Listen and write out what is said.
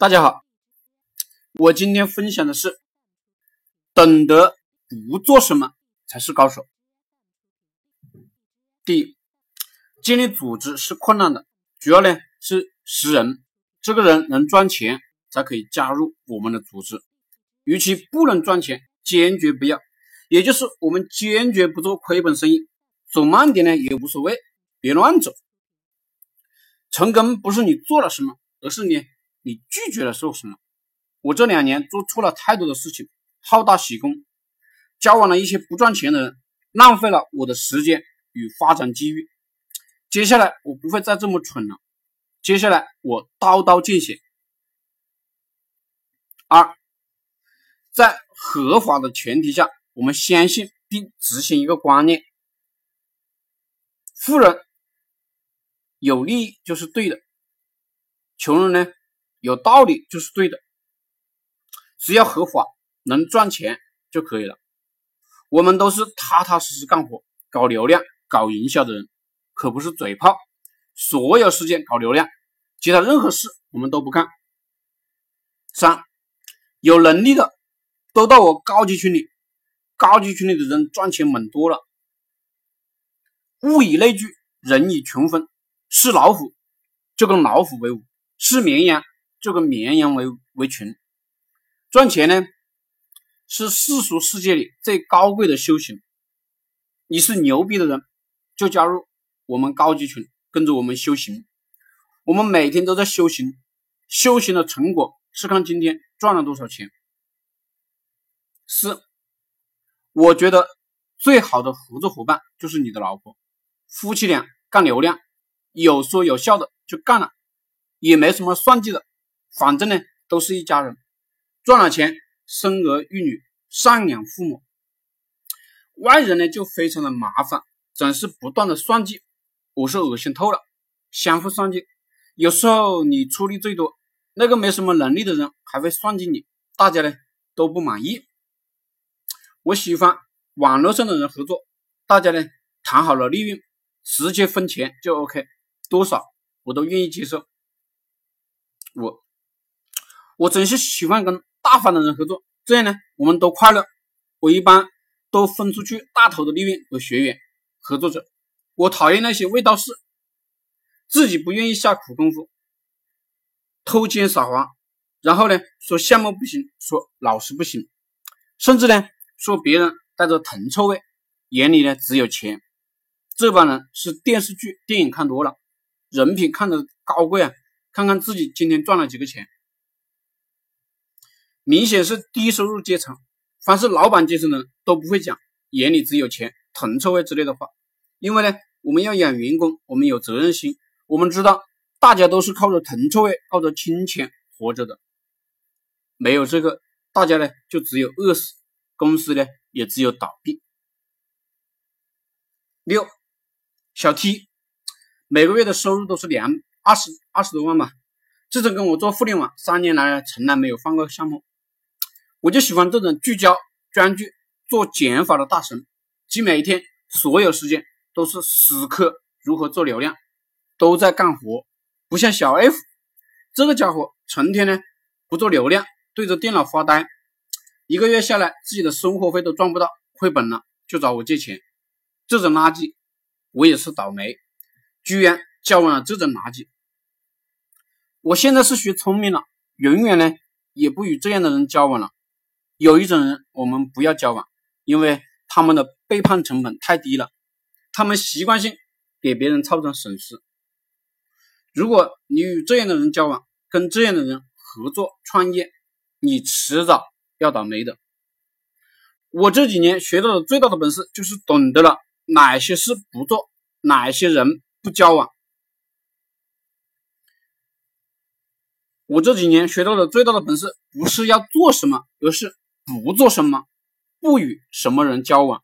大家好，我今天分享的是，懂得不做什么才是高手。第一，建立组织是困难的，主要呢是识人，这个人能赚钱才可以加入我们的组织，与其不能赚钱，坚决不要。也就是我们坚决不做亏本生意，走慢点呢也无所谓，别乱走。成功不是你做了什么，而是你。你拒绝了做什么？我这两年做错了太多的事情，好大喜功，交往了一些不赚钱的人，浪费了我的时间与发展机遇。接下来我不会再这么蠢了。接下来我刀刀见血。二，在合法的前提下，我们相信并执行一个观念：富人有利益就是对的，穷人呢？有道理就是对的，只要合法能赚钱就可以了。我们都是踏踏实实干活、搞流量、搞营销的人，可不是嘴炮。所有事件搞流量，其他任何事我们都不干。三，有能力的都到我高级群里，高级群里的人赚钱猛多了。物以类聚，人以群分，是老虎就跟老虎为伍，是绵羊。就跟绵羊为为群，赚钱呢是世俗世界里最高贵的修行。你是牛逼的人，就加入我们高级群，跟着我们修行。我们每天都在修行，修行的成果是看今天赚了多少钱。四，我觉得最好的合作伙伴就是你的老婆，夫妻俩干流量，有说有笑的就干了，也没什么算计的。反正呢，都是一家人，赚了钱，生儿育女，赡养父母。外人呢就非常的麻烦，总是不断的算计，我是恶心透了。相互算计，有时候你出力最多，那个没什么能力的人还会算计你，大家呢都不满意。我喜欢网络上的人合作，大家呢谈好了利润，直接分钱就 OK，多少我都愿意接受。我。我真是喜欢跟大方的人合作，这样呢，我们都快乐。我一般都分出去大头的利润给学员、合作者。我讨厌那些味道事，自己不愿意下苦功夫，偷奸耍滑，然后呢说项目不行，说老师不行，甚至呢说别人带着铜臭味，眼里呢只有钱。这帮人是电视剧、电影看多了，人品看得高贵啊！看看自己今天赚了几个钱。明显是低收入阶层，凡是老板阶层的都不会讲眼里只有钱、铜臭味之类的话，因为呢，我们要养员工，我们有责任心，我们知道大家都是靠着铜臭味、靠着金钱活着的，没有这个，大家呢就只有饿死，公司呢也只有倒闭。六，小 T 每个月的收入都是两二十二十多万吧，自从跟我做互联网三年来，从来没有换过项目。我就喜欢这种聚焦、专注、做减法的大神，即每一天所有时间都是死磕如何做流量，都在干活。不像小 F 这个家伙，成天呢不做流量，对着电脑发呆，一个月下来自己的生活费都赚不到，亏本了就找我借钱。这种垃圾，我也是倒霉，居然交往了这种垃圾。我现在是学聪明了，永远呢也不与这样的人交往了。有一种人，我们不要交往，因为他们的背叛成本太低了，他们习惯性给别人造成损失。如果你与这样的人交往，跟这样的人合作创业，你迟早要倒霉的。我这几年学到的最大的本事，就是懂得了哪些事不做，哪些人不交往。我这几年学到的最大的本事，不是要做什么，而是。不做什么，不与什么人交往。